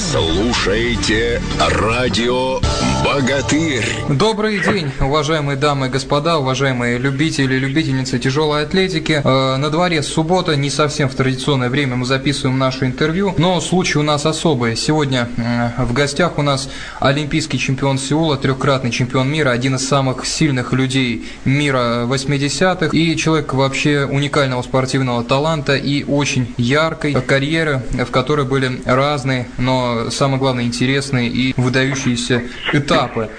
Слушаете радио «Богатырь». Добрый день, уважаемые дамы и господа, уважаемые любители и любительницы тяжелой атлетики. Э, на дворе суббота, не совсем в традиционное время мы записываем наше интервью, но случай у нас особый. Сегодня э, в гостях у нас олимпийский чемпион Сеула, трехкратный чемпион мира, один из самых сильных людей мира 80-х и человек вообще уникального спортивного таланта и очень яркой карьеры, в которой были разные, но самое главное интересные и выдающиеся этапы.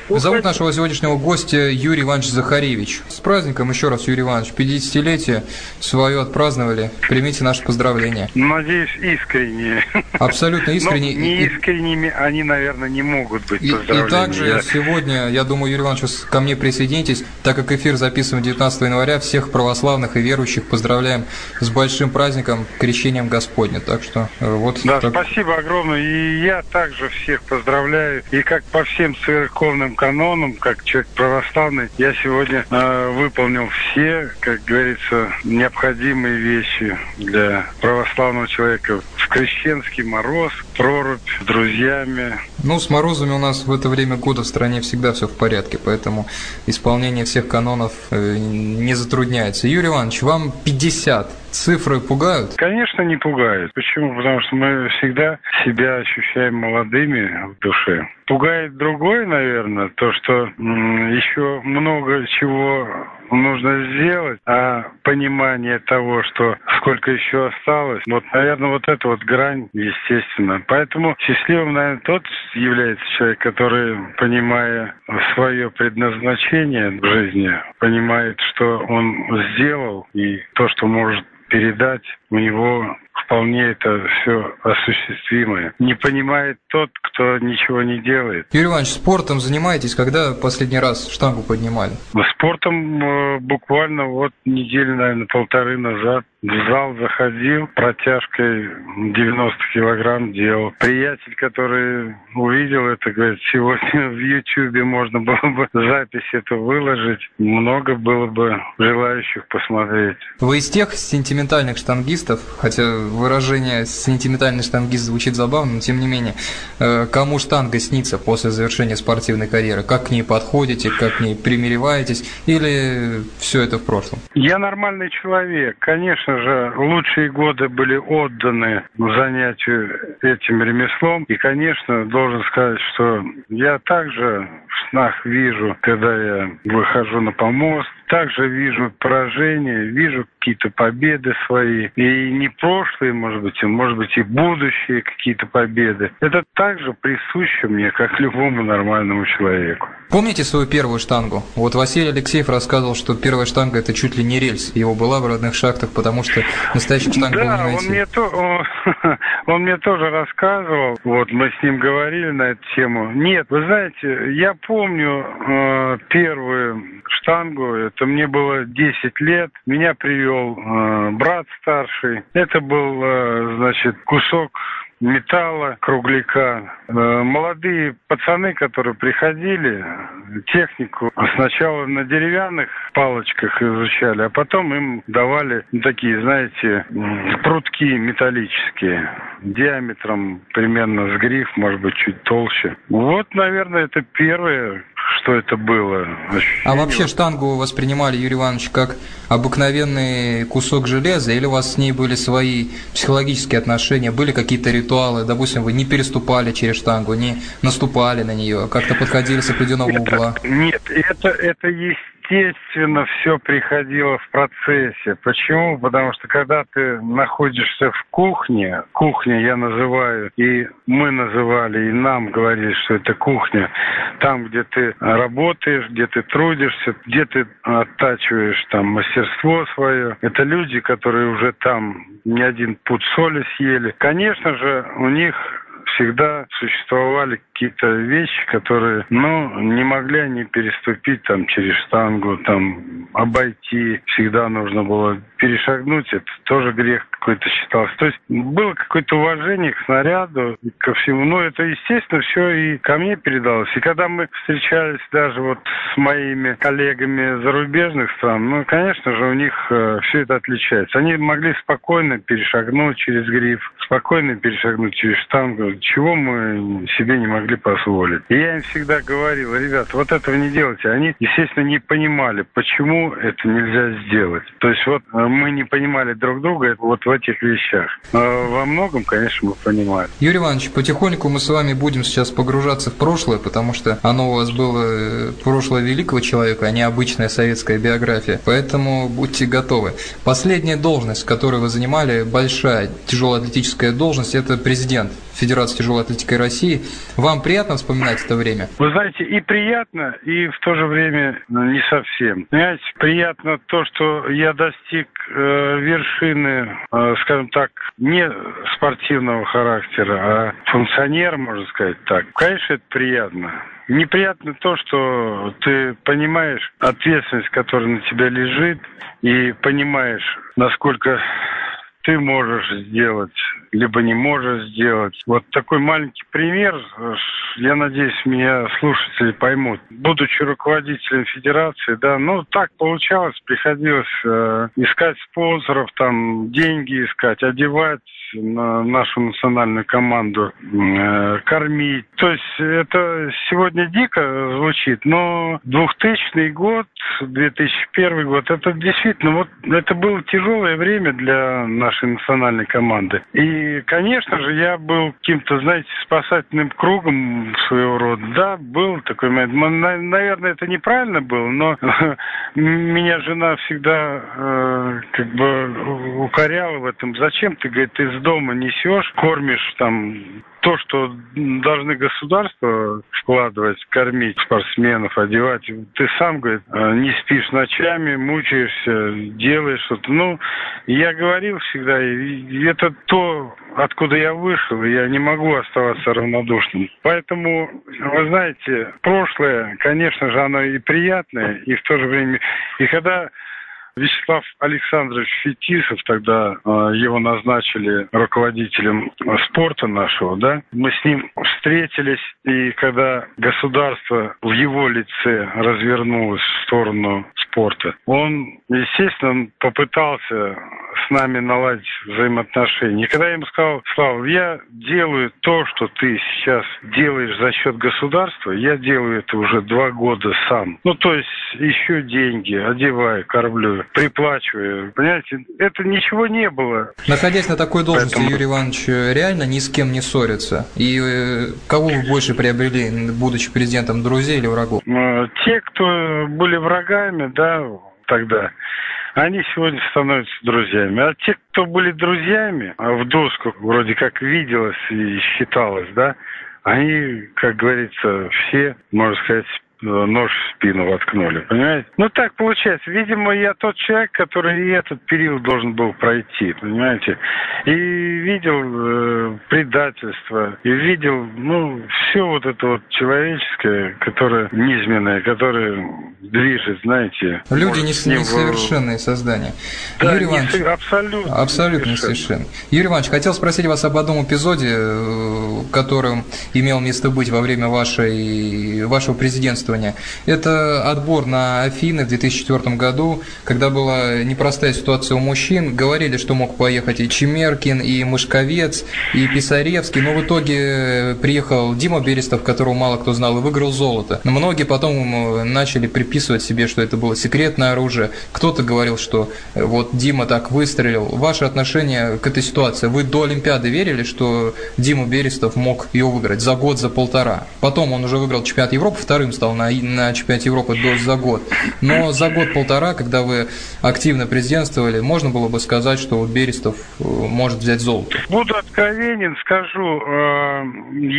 Зовут нашего сегодняшнего гостя Юрий Иванович Захаревич. С праздником еще раз, Юрий Иванович. 50-летие свое отпраздновали. Примите наши поздравления. Надеюсь, искренне. Абсолютно искренне. Но не искренними они, наверное, не могут быть и, и также сегодня, я думаю, Юрий Иванович, ко мне присоединитесь, так как эфир записываем 19 января, всех православных и верующих поздравляем с большим праздником, крещением Господня. Так что э, вот. Да, так... спасибо огромное. И я также всех поздравляю. И как по всем церковным канонам, как человек православный, я сегодня э, выполнил все, как говорится, необходимые вещи для православного человека. Крещенский мороз, прорубь с друзьями. Ну, с морозами у нас в это время года в стране всегда все в порядке, поэтому исполнение всех канонов э, не затрудняется. Юрий Иванович, вам 50. Цифры пугают? Конечно, не пугают. Почему? Потому что мы всегда себя ощущаем молодыми в душе. Пугает другое, наверное, то, что еще много чего нужно сделать, а понимание того, что сколько еще осталось, вот, наверное, вот эта вот грань, естественно. Поэтому счастливым, наверное, тот является человек, который, понимая свое предназначение в жизни, понимает, что он сделал и то, что может передать, у него вполне это все осуществимое. Не понимает тот, кто ничего не делает. Юрий Иванович, спортом занимаетесь? Когда последний раз штангу поднимали? Спортом э, буквально вот неделю, наверное, полторы назад в зал заходил, протяжкой 90 килограмм делал. Приятель, который увидел это, говорит, сегодня в Ютьюбе можно было бы запись эту выложить. Много было бы желающих посмотреть. Вы из тех сентиментальных штангистов, хотя выражение «сентиментальный штангист» звучит забавно, но тем не менее, э, кому штанга снится после завершения спортивной карьеры? Как к ней подходите, как к ней примиреваетесь, или все это в прошлом? Я нормальный человек. Конечно же, лучшие годы были отданы занятию этим ремеслом. И, конечно, должен сказать, что я также в снах вижу, когда я выхожу на помост, также вижу поражения, вижу какие-то победы свои. И не прошлые, может быть, а может быть и будущие какие-то победы. Это также присуще мне, как любому нормальному человеку. Помните свою первую штангу? Вот Василий Алексеев рассказывал, что первая штанга это чуть ли не рельс. Его была в родных шахтах, потому что настоящих штанг да, было не найти. Он мне, то, он, он мне тоже рассказывал. Вот мы с ним говорили на эту тему. Нет, вы знаете, я помню э, первую штангу. Это мне было 10 лет. Меня привел э, брат старший. Это был, э, значит, кусок металла, кругляка. Э, молодые пацаны, которые приходили, технику сначала на деревянных палочках изучали, а потом им давали такие, знаете, прутки металлические, диаметром примерно с гриф, может быть, чуть толще. Вот, наверное, это первое, что это было. Ощущение. А вообще штангу воспринимали, Юрий Иванович, как обыкновенный кусок железа, или у вас с ней были свои психологические отношения, были какие-то ритуалы, допустим, вы не переступали через штангу, не наступали на нее, как-то подходили с определенного это, угла? Нет, это, это есть естественно, все приходило в процессе. Почему? Потому что когда ты находишься в кухне, кухня я называю, и мы называли, и нам говорили, что это кухня, там, где ты работаешь, где ты трудишься, где ты оттачиваешь там мастерство свое. Это люди, которые уже там не один путь соли съели. Конечно же, у них всегда существовали какие-то вещи, которые, ну, не могли они переступить там через штангу, там, обойти. Всегда нужно было перешагнуть. Это тоже грех какой-то считался. То есть было какое-то уважение к снаряду, ко всему. Ну, это, естественно, все и ко мне передалось. И когда мы встречались даже вот с моими коллегами зарубежных стран, ну, конечно же, у них э, все это отличается. Они могли спокойно перешагнуть через гриф, спокойно перешагнуть через штангу, чего мы себе не могли позволить. И я им всегда говорил, ребят, вот этого не делайте. Они, естественно, не понимали, почему это нельзя сделать. То есть вот э, мы не понимали друг друга вот в этих вещах. Но во многом, конечно, мы понимаем. Юрий Иванович, потихоньку мы с вами будем сейчас погружаться в прошлое, потому что оно у вас было э, прошлое великого человека, а не обычная советская биография. Поэтому будьте готовы. Последняя должность, которую вы занимали, большая тяжелоатлетическая должность, это президент Федерации тяжелой атлетики России. Вам приятно вспоминать это время? Вы знаете, и приятно, и в то же время ну, не совсем. Понимаете, приятно то, что я достиг э, вершины, э, скажем так, не спортивного характера, а функционер, можно сказать так. Конечно, это приятно. Неприятно то, что ты понимаешь ответственность, которая на тебя лежит, и понимаешь, насколько ты можешь сделать, либо не можешь сделать. Вот такой маленький пример, я надеюсь, меня слушатели поймут. Будучи руководителем федерации, да, ну так получалось, приходилось э, искать спонсоров, там деньги искать, одевать на нашу национальную команду, э, кормить. То есть это сегодня дико звучит, но 2000 год, 2001 год, это действительно вот это было тяжелое время для нашей национальной команды. И, конечно же, я был каким-то, знаете, спасательным кругом своего рода. Да, был такой момент. Наверное, это неправильно было, но меня жена всегда э, как бы укоряла в этом. Зачем ты, говорит, из дома несешь, кормишь там то, что должны государство вкладывать, кормить спортсменов, одевать, ты сам, говорит, э, не спишь ночами, мучаешься, делаешь что-то. Ну, я говорил всегда, это то, откуда я вышел, я не могу оставаться равнодушным. Поэтому, вы знаете, прошлое, конечно же, оно и приятное, и в то же время, и когда Вячеслав Александрович Фетисов, тогда э, его назначили руководителем спорта нашего, да, мы с ним встретились, и когда государство в его лице развернулось в сторону спорта, он, естественно, попытался с нами наладить взаимоотношения. И когда я ему сказал, Слава, я делаю то, что ты сейчас делаешь за счет государства, я делаю это уже два года сам. Ну, то есть еще деньги, одеваю, кормлю, приплачиваю. Понимаете, это ничего не было. Находясь на такой должности, Поэтому... Юрий Иванович реально ни с кем не ссорится. И э, кого вы больше приобрели, будучи президентом, друзей или врагов? Э, те, кто были врагами, да, тогда, они сегодня становятся друзьями. А те, кто были друзьями, а в доску вроде как виделось и считалось, да, они, как говорится, все, можно сказать, нож в спину воткнули, понимаете? Ну, так получается. Видимо, я тот человек, который и этот период должен был пройти, понимаете? И видел э, предательство, и видел, ну, все вот это вот человеческое, которое низменное, которое движет, знаете. Люди не, несовершенные создания. Да, Юрий Иванович, не, абсолютно. Абсолютно несовершенные. Юрий Иванович, хотел спросить вас об одном эпизоде, э, которым имел место быть во время вашей, вашего президентства исследования. Это отбор на Афины в 2004 году, когда была непростая ситуация у мужчин. Говорили, что мог поехать и Чемеркин, и Мышковец, и Писаревский, но в итоге приехал Дима Берестов, которого мало кто знал, и выиграл золото. Но многие потом начали приписывать себе, что это было секретное оружие. Кто-то говорил, что вот Дима так выстрелил. Ваше отношение к этой ситуации? Вы до Олимпиады верили, что Дима Берестов мог ее выиграть за год, за полтора? Потом он уже выиграл чемпионат Европы, вторым стал на, на чемпионате Европы до, за год. Но за год-полтора, когда вы активно президентствовали, можно было бы сказать, что Берестов э, может взять золото. Буду откровенен, скажу, э,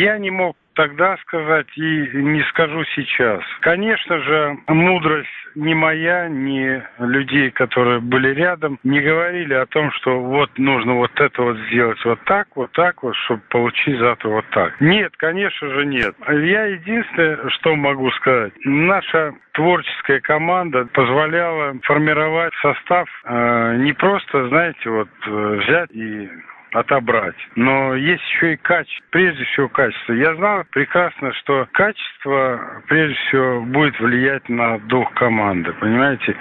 я не мог тогда сказать и не скажу сейчас. Конечно же, мудрость ни моя, ни людей, которые были рядом, не говорили о том, что вот нужно вот это вот сделать вот так, вот так вот, чтобы получить завтра вот так. Нет, конечно же нет. Я единственное, что могу сказать, наша творческая команда позволяла формировать состав э, не просто, знаете, вот э, взять и отобрать. Но есть еще и качество, прежде всего качество. Я знал прекрасно, что качество прежде всего будет влиять на дух команды, понимаете?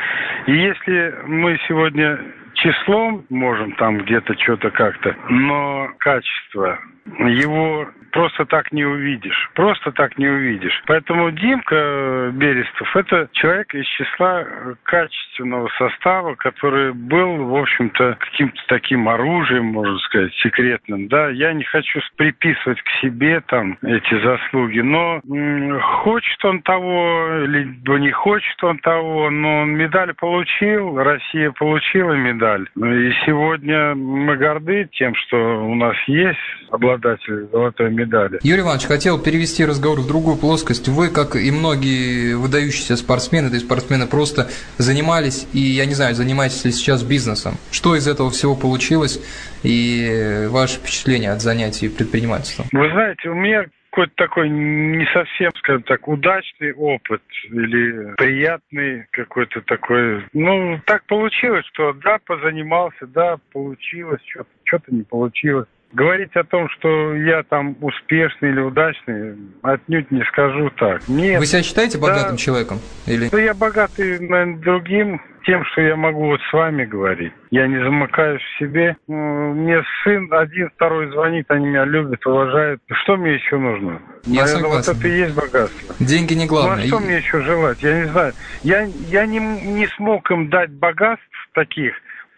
И если мы сегодня числом можем там где-то что-то как-то, но качество его просто так не увидишь. Просто так не увидишь. Поэтому Димка Берестов – это человек из числа качественного состава, который был, в общем-то, каким-то таким оружием, можно сказать, секретным. Да, я не хочу приписывать к себе там эти заслуги, но хочет он того, либо не хочет он того, но он медаль получил, Россия получила медаль. И сегодня мы горды тем, что у нас есть обладатель золотой медали медали. Юрий Иванович, хотел перевести разговор в другую плоскость. Вы, как и многие выдающиеся спортсмены, то есть спортсмены просто занимались, и я не знаю, занимаетесь ли сейчас бизнесом. Что из этого всего получилось и ваше впечатление от занятий предпринимательством? Вы знаете, у меня какой-то такой не совсем, скажем так, удачный опыт или приятный какой-то такой. Ну, так получилось, что да, позанимался, да, получилось, что-то что не получилось. Говорить о том, что я там успешный или удачный, отнюдь не скажу так. Нет. Вы себя считаете богатым да, человеком? Или... Да я богатый, наверное, другим тем, что я могу вот с вами говорить. Я не замыкаюсь в себе. Ну, мне сын один, второй звонит, они меня любят, уважают. Что мне еще нужно? Я Наверное, согласен. вот это и есть богатство. Деньги не главное. Ну, а что мне еще желать? Я не знаю. Я, я не, не смог им дать богатств таких,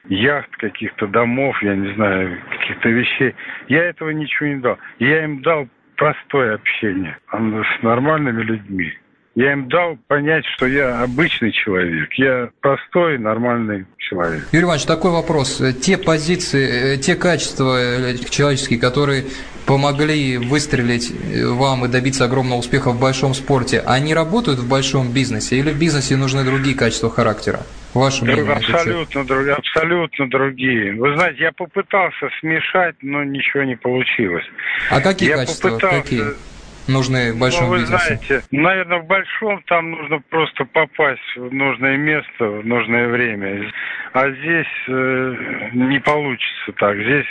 яхт, каких-то домов, я не знаю, каких-то вещей. Я этого ничего не дал. Я им дал простое общение с нормальными людьми. Я им дал понять, что я обычный человек. Я простой, нормальный человек. Юрий Иванович, такой вопрос. Те позиции, э, те качества э, человеческие, которые помогли выстрелить э, вам и добиться огромного успеха в большом спорте, они работают в большом бизнесе или в бизнесе нужны другие качества характера? Ваше мнение? Абсолютно, друг, абсолютно другие. Вы знаете, я попытался смешать, но ничего не получилось. А какие я качества? Попытался... Какие? нужны в большом ну, вы бизнесе? знаете, наверное, в большом там нужно просто попасть в нужное место, в нужное время. А здесь э, не получится так. Здесь,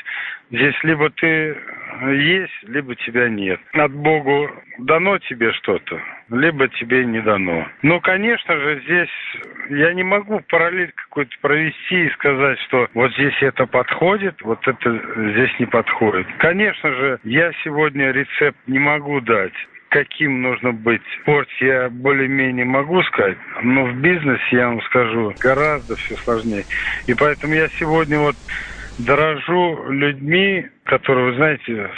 здесь либо ты есть, либо тебя нет. От Богу дано тебе что-то, либо тебе не дано. Но, конечно же, здесь я не могу параллель какой-то провести и сказать, что вот здесь это подходит, вот это здесь не подходит. Конечно же, я сегодня рецепт не могу дать каким нужно быть в спорте, я более-менее могу сказать, но в бизнесе, я вам скажу, гораздо все сложнее. И поэтому я сегодня вот дорожу людьми, которые, вы знаете,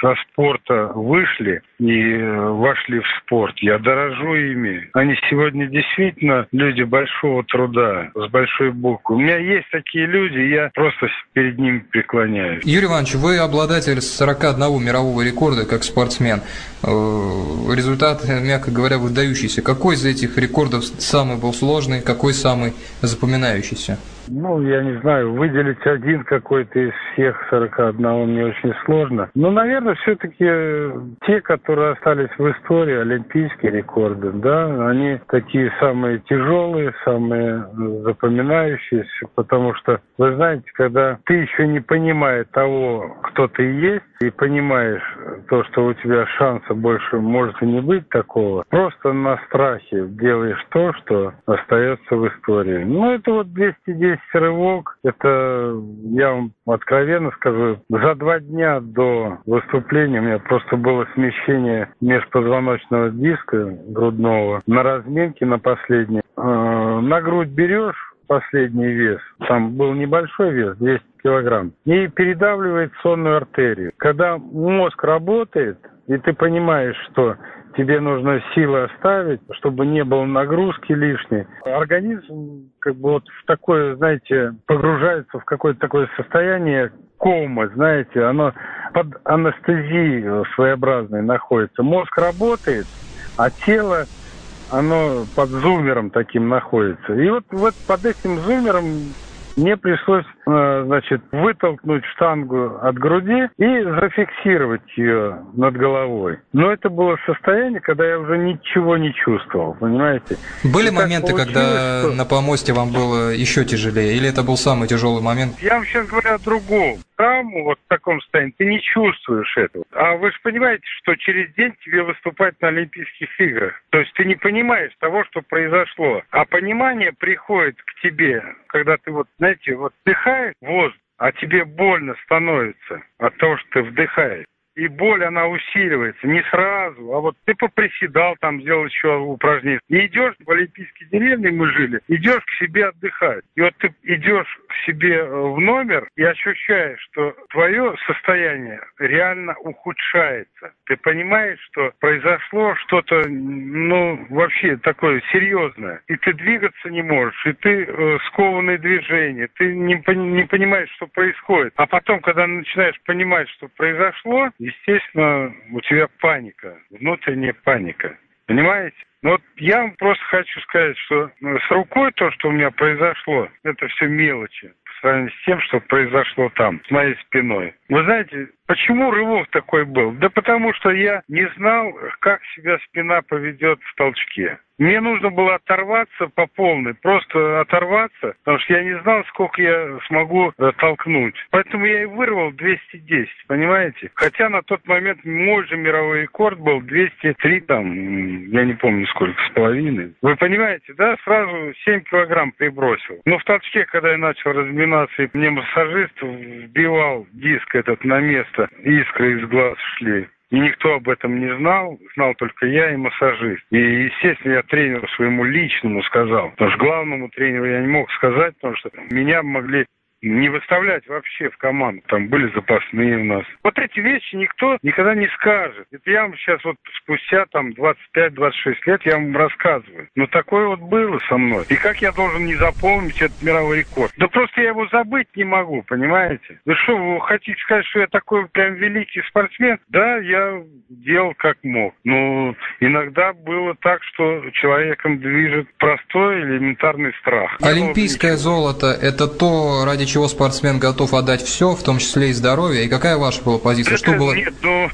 со спорта вышли и вошли в спорт. Я дорожу ими. Они сегодня действительно люди большого труда, с большой буквы. У меня есть такие люди, я просто перед ними преклоняюсь. Юрий Иванович, вы обладатель 41 мирового рекорда как спортсмен. Э, результат, мягко говоря, выдающийся. Какой из этих рекордов самый был сложный, какой самый запоминающийся? Ну, я не знаю, выделить один какой-то из всех 41 мне очень сложно. Но, наверное, все-таки те, которые остались в истории, олимпийские рекорды, да, они такие самые тяжелые, самые запоминающиеся, потому что, вы знаете, когда ты еще не понимаешь того, кто ты есть, и понимаешь то, что у тебя шанса больше может и не быть такого, просто на страхе делаешь то, что остается в истории. Ну, это вот 210 есть рывок. Это, я вам откровенно скажу, за два дня до выступления у меня просто было смещение межпозвоночного диска грудного на разминке на последней. Э, на грудь берешь последний вес, там был небольшой вес, 200 килограмм, и передавливает сонную артерию. Когда мозг работает, и ты понимаешь, что тебе нужно силы оставить, чтобы не было нагрузки лишней. Организм как бы вот в такое, знаете, погружается в какое-то такое состояние кома, знаете, оно под анестезией своеобразной находится. Мозг работает, а тело оно под зумером таким находится. И вот, вот под этим зумером мне пришлось, э, значит, вытолкнуть штангу от груди и зафиксировать ее над головой. Но это было состояние, когда я уже ничего не чувствовал, понимаете? Были и моменты, когда что... на помосте вам было еще тяжелее, или это был самый тяжелый момент? Я вам сейчас говорю о другом травму вот в таком состоянии, ты не чувствуешь этого. А вы же понимаете, что через день тебе выступать на Олимпийских играх. То есть ты не понимаешь того, что произошло. А понимание приходит к тебе, когда ты вот, знаете, вот вдыхаешь воздух, а тебе больно становится от того, что ты вдыхаешь и боль, она усиливается. Не сразу, а вот ты поприседал, там сделал еще упражнение. И идешь в Олимпийской деревне, мы жили, идешь к себе отдыхать. И вот ты идешь к себе э, в номер и ощущаешь, что твое состояние реально ухудшается. Ты понимаешь, что произошло что-то, ну, вообще такое серьезное. И ты двигаться не можешь, и ты э, скованный движение, ты не, не понимаешь, что происходит. А потом, когда начинаешь понимать, что произошло, естественно, у тебя паника, внутренняя паника. Понимаете? Ну вот я вам просто хочу сказать, что ну, с рукой то, что у меня произошло, это все мелочи по сравнению с тем, что произошло там, с моей спиной. Вы знаете, почему рывок такой был? Да потому что я не знал, как себя спина поведет в толчке. Мне нужно было оторваться по полной, просто оторваться, потому что я не знал, сколько я смогу э, толкнуть. Поэтому я и вырвал 210, понимаете? Хотя на тот момент мой же мировой рекорд был 203, там, я не помню сколько, с половиной. Вы понимаете, да? Сразу 7 килограмм прибросил. Но в толчке, когда я начал разминаться, мне массажист вбивал диск этот на место, искры из глаз шли. И никто об этом не знал, знал только я и массажист. И, естественно, я тренеру своему личному сказал, потому что главному тренеру я не мог сказать, потому что меня могли не выставлять вообще в команду. Там были запасные у нас. Вот эти вещи никто никогда не скажет. Это я вам сейчас вот спустя там 25-26 лет я вам рассказываю. Но такое вот было со мной. И как я должен не запомнить этот мировой рекорд? Да просто я его забыть не могу, понимаете? Вы что, вы хотите сказать, что я такой прям великий спортсмен? Да, я делал как мог. Но иногда было так, что человеком движет простой элементарный страх. Олимпийское золото – это то, ради чего спортсмен готов отдать все, в том числе и здоровье? И какая ваша была позиция? Что было, нет, ну,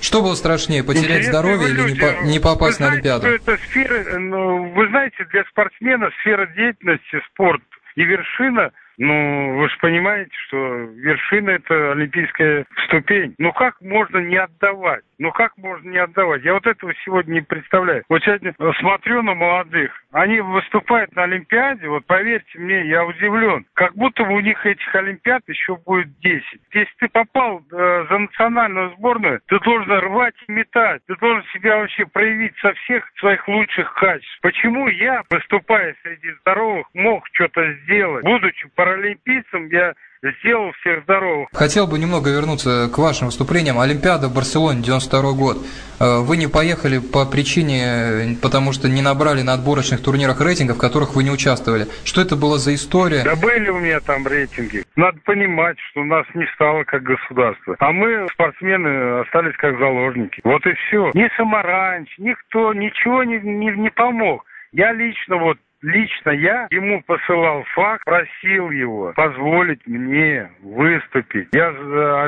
что было страшнее, потерять здоровье или не, по, не попасть на Олимпиаду? Это сфера, ну, вы знаете, для спортсмена сфера деятельности, спорт и вершина – ну, вы же понимаете, что вершина – это олимпийская ступень. Ну, как можно не отдавать? Ну, как можно не отдавать? Я вот этого сегодня не представляю. Вот сегодня смотрю на молодых. Они выступают на Олимпиаде, вот поверьте мне, я удивлен. Как будто бы у них этих Олимпиад еще будет 10. Если ты попал э, за национальную сборную, ты должен рвать и метать. Ты должен себя вообще проявить со всех своих лучших качеств. Почему я, выступая среди здоровых, мог что-то сделать, будучи паралимпийцем, я сделал всех здоровых. Хотел бы немного вернуться к вашим выступлениям. Олимпиада в Барселоне, 92 год. Э, вы не поехали по причине, потому что не набрали на отборочных турнирах рейтингов, в которых вы не участвовали. Что это было за история? Да были у меня там рейтинги. Надо понимать, что нас не стало как государство. А мы, спортсмены, остались как заложники. Вот и все. Ни Самаранч, никто, ничего не, не, не помог. Я лично вот Лично я ему посылал факт, просил его позволить мне выступить. Я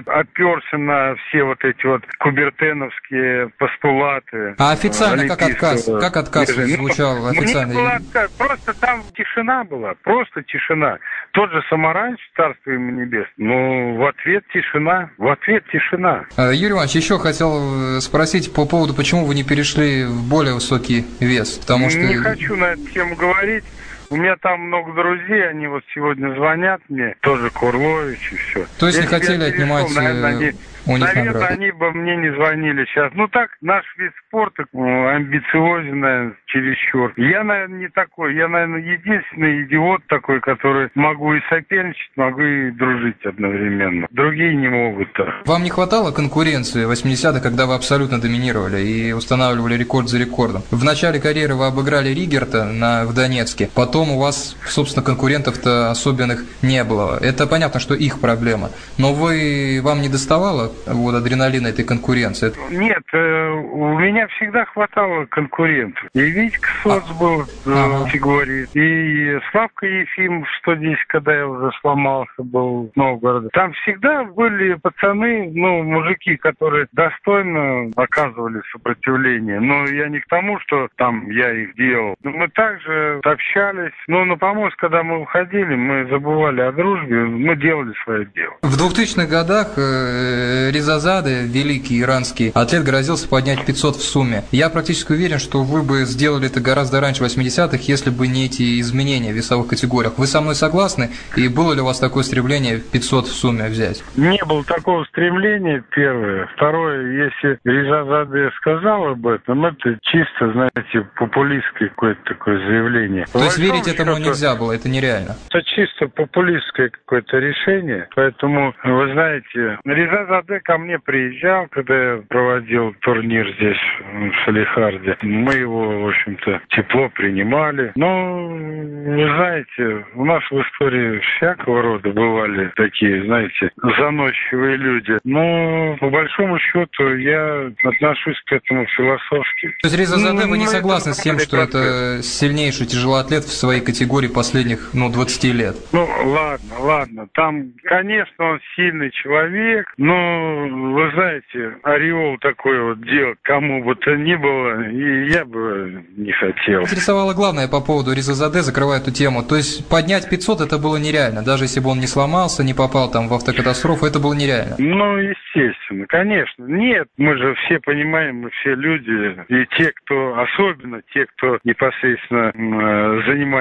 оперся на все вот эти вот кубертеновские постулаты. А официально как отказ? Как отказ ну, звучал официально? Мне был отказ. Просто там тишина была, просто тишина. Тот же Самаранч, царство ему небес, но в ответ тишина, в ответ тишина. А, Юрий Иванович, еще хотел э, спросить по поводу, почему вы не перешли в более высокий вес? Потому что... Не хочу на эту тему говорить говорить. У меня там много друзей, они вот сегодня звонят мне, тоже Курлович и все. То есть Если не хотели отнимать наверное, они, у них Наверное, награды. они бы мне не звонили сейчас. Ну так, наш вид спорта ну, амбициозен, наверное, чересчур. Я, наверное, не такой. Я, наверное, единственный идиот такой, который могу и соперничать, могу и дружить одновременно. Другие не могут. Вам не хватало конкуренции в 80-х, когда вы абсолютно доминировали и устанавливали рекорд за рекордом? В начале карьеры вы обыграли Ригерта на, в Донецке, потом потом у вас, собственно, конкурентов-то особенных не было. Это понятно, что их проблема. Но вы, вам не доставало вот адреналина этой конкуренции? Нет, э, у меня всегда хватало конкурентов. И Витька Соц а, был в ага. категории, и Славка Ефим в 110, когда я уже сломался, был в Новгороде. Там всегда были пацаны, ну, мужики, которые достойно оказывали сопротивление. Но я не к тому, что там я их делал. Мы также общались. Но на помост, когда мы выходили, мы забывали о дружбе, мы делали свое дело. В 2000-х годах э, Резазаде, великий иранский атлет, грозился поднять 500 в сумме. Я практически уверен, что вы бы сделали это гораздо раньше 80-х, если бы не эти изменения в весовых категориях. Вы со мной согласны? И было ли у вас такое стремление 500 в сумме взять? Не было такого стремления, первое. Второе, если Резазаде сказал об этом, это чисто, знаете, популистское какое-то такое заявление. То есть верить этому счету, нельзя было, это нереально? Это чисто популистское какое-то решение. Поэтому, вы знаете, Резазаде ко мне приезжал, когда я проводил турнир здесь, в Салихарде. Мы его, в общем-то, тепло принимали. Но, вы знаете, у нас в истории всякого рода бывали такие, знаете, заносчивые люди. Но, по большому счету, я отношусь к этому философски. То есть, Резазаде, вы не ну, согласны с тем, что это сильнейший тяжелоатлет в своей категории последних, ну, 20 лет? Ну, ладно, ладно. Там, конечно, он сильный человек, но, вы знаете, ореол такой вот дел кому бы то ни было, и я бы не хотел. Интересовало главное по поводу Резазаде, закрывая эту тему. То есть поднять 500 это было нереально, даже если бы он не сломался, не попал там в автокатастрофу, это было нереально. Ну, естественно, конечно. Нет, мы же все понимаем, мы все люди, и те, кто, особенно те, кто непосредственно э, занимается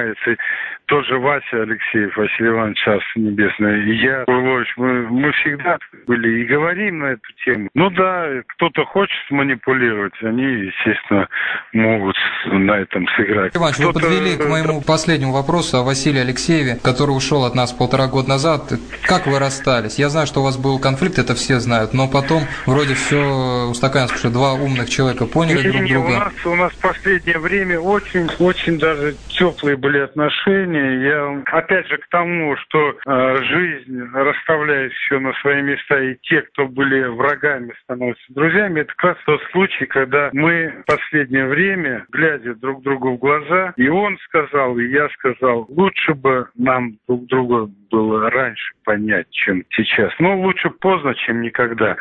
тоже Вася Алексеев, Василий Иванович, Царство Небесное, и я, Урлович, мы, мы всегда были и говорим на эту тему. Ну да, кто-то хочет манипулировать, они, естественно, могут на этом сыграть. Иванович, вы подвели к моему последнему вопросу о Василии Алексееве, который ушел от нас полтора года назад. Как вы расстались? Я знаю, что у вас был конфликт, это все знают, но потом вроде все устаканилось, потому что два умных человека поняли друг друга. У нас, у нас в последнее время очень, очень даже теплые были отношения я опять же к тому, что э, жизнь расставляет все на свои места, и те, кто были врагами, становятся друзьями, это как раз тот случай, когда мы в последнее время, глядя друг другу в глаза, и он сказал, и я сказал, лучше бы нам друг друга было раньше понять, чем сейчас. Но лучше поздно, чем никогда.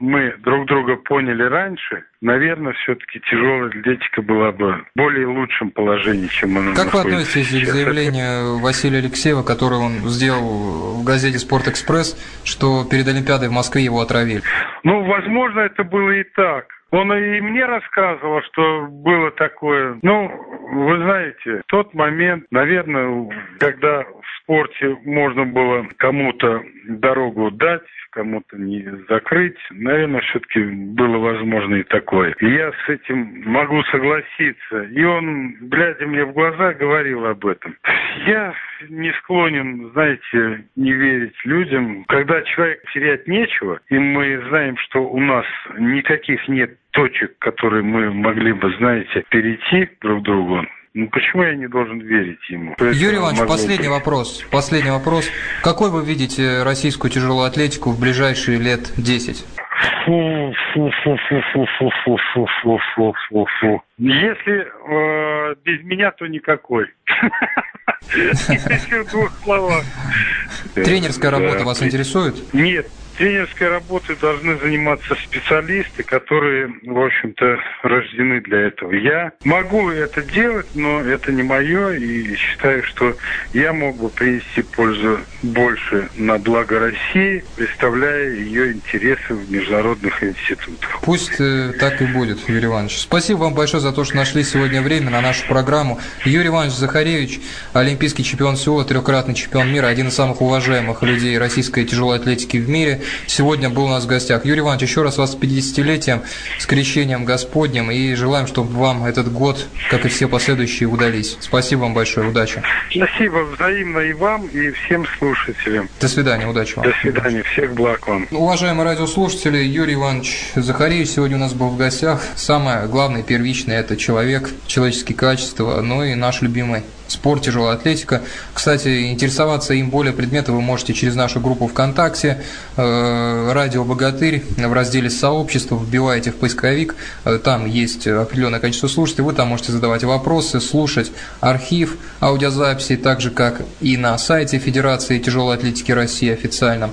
Мы друг друга поняли раньше. Наверное, все-таки тяжелая атлетика была бы в более лучшем положении, чем она Как вы относитесь сейчас? к заявлению Василия Алексеева, которое он сделал в газете «Спортэкспресс», что перед Олимпиадой в Москве его отравили? Ну, возможно, это было и так. Он и мне рассказывал, что было такое. Ну, вы знаете, в тот момент, наверное, когда в спорте можно было кому-то дорогу дать, кому-то не закрыть, наверное, все-таки было возможно и такое. И я с этим могу согласиться. И он, глядя мне в глаза, говорил об этом. Я не склонен, знаете, не верить людям. Когда человек терять нечего, и мы знаем, что у нас никаких нет точек, которые мы могли бы, знаете, перейти друг к другу, ну почему я не должен верить ему? Юрий Иванович, последний быть. вопрос. Последний вопрос. Какой вы видите российскую тяжелую атлетику в ближайшие лет 10? Фу, фу, фу, фу, фу, фу, фу, фу, фу, фу, фу, фу. Если э, без меня, то никакой. Если в двух словах. Тренерская работа вас интересует? Нет, Тренерской работой должны заниматься специалисты, которые, в общем-то, рождены для этого. Я могу это делать, но это не мое, и считаю, что я мог бы принести пользу больше на благо России, представляя ее интересы в международных институтах. Пусть э, так и будет, Юрий Иванович. Спасибо вам большое за то, что нашли сегодня время на нашу программу. Юрий Иванович Захаревич, олимпийский чемпион Сеула, трехкратный чемпион мира, один из самых уважаемых людей российской тяжелой атлетики в мире сегодня был у нас в гостях. Юрий Иванович, еще раз вас с 50-летием, с крещением Господним, и желаем, чтобы вам этот год, как и все последующие, удались. Спасибо вам большое, удачи. Спасибо взаимно и вам, и всем слушателям. До свидания, удачи вам. До свидания, всех благ вам. Уважаемые радиослушатели, Юрий Иванович Захаревич сегодня у нас был в гостях. Самое главное, первичное – это человек, человеческие качества, ну и наш любимый спорт, тяжелая атлетика. Кстати, интересоваться им более предметно вы можете через нашу группу ВКонтакте э, «Радио Богатырь» в разделе «Сообщество», вбиваете в поисковик, э, там есть определенное количество слушателей, вы там можете задавать вопросы, слушать архив аудиозаписи, так же, как и на сайте Федерации тяжелой атлетики России официально.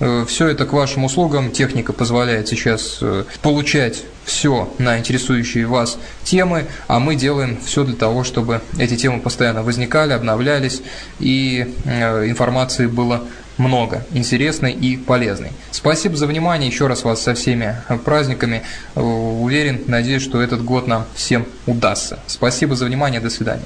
Э, все это к вашим услугам. Техника позволяет сейчас э, получать все на интересующие вас темы, а мы делаем все для того, чтобы эти темы постоянно возникали, обновлялись и э, информации было много, интересной и полезной. Спасибо за внимание, еще раз вас со всеми праздниками. Уверен, надеюсь, что этот год нам всем удастся. Спасибо за внимание, до свидания.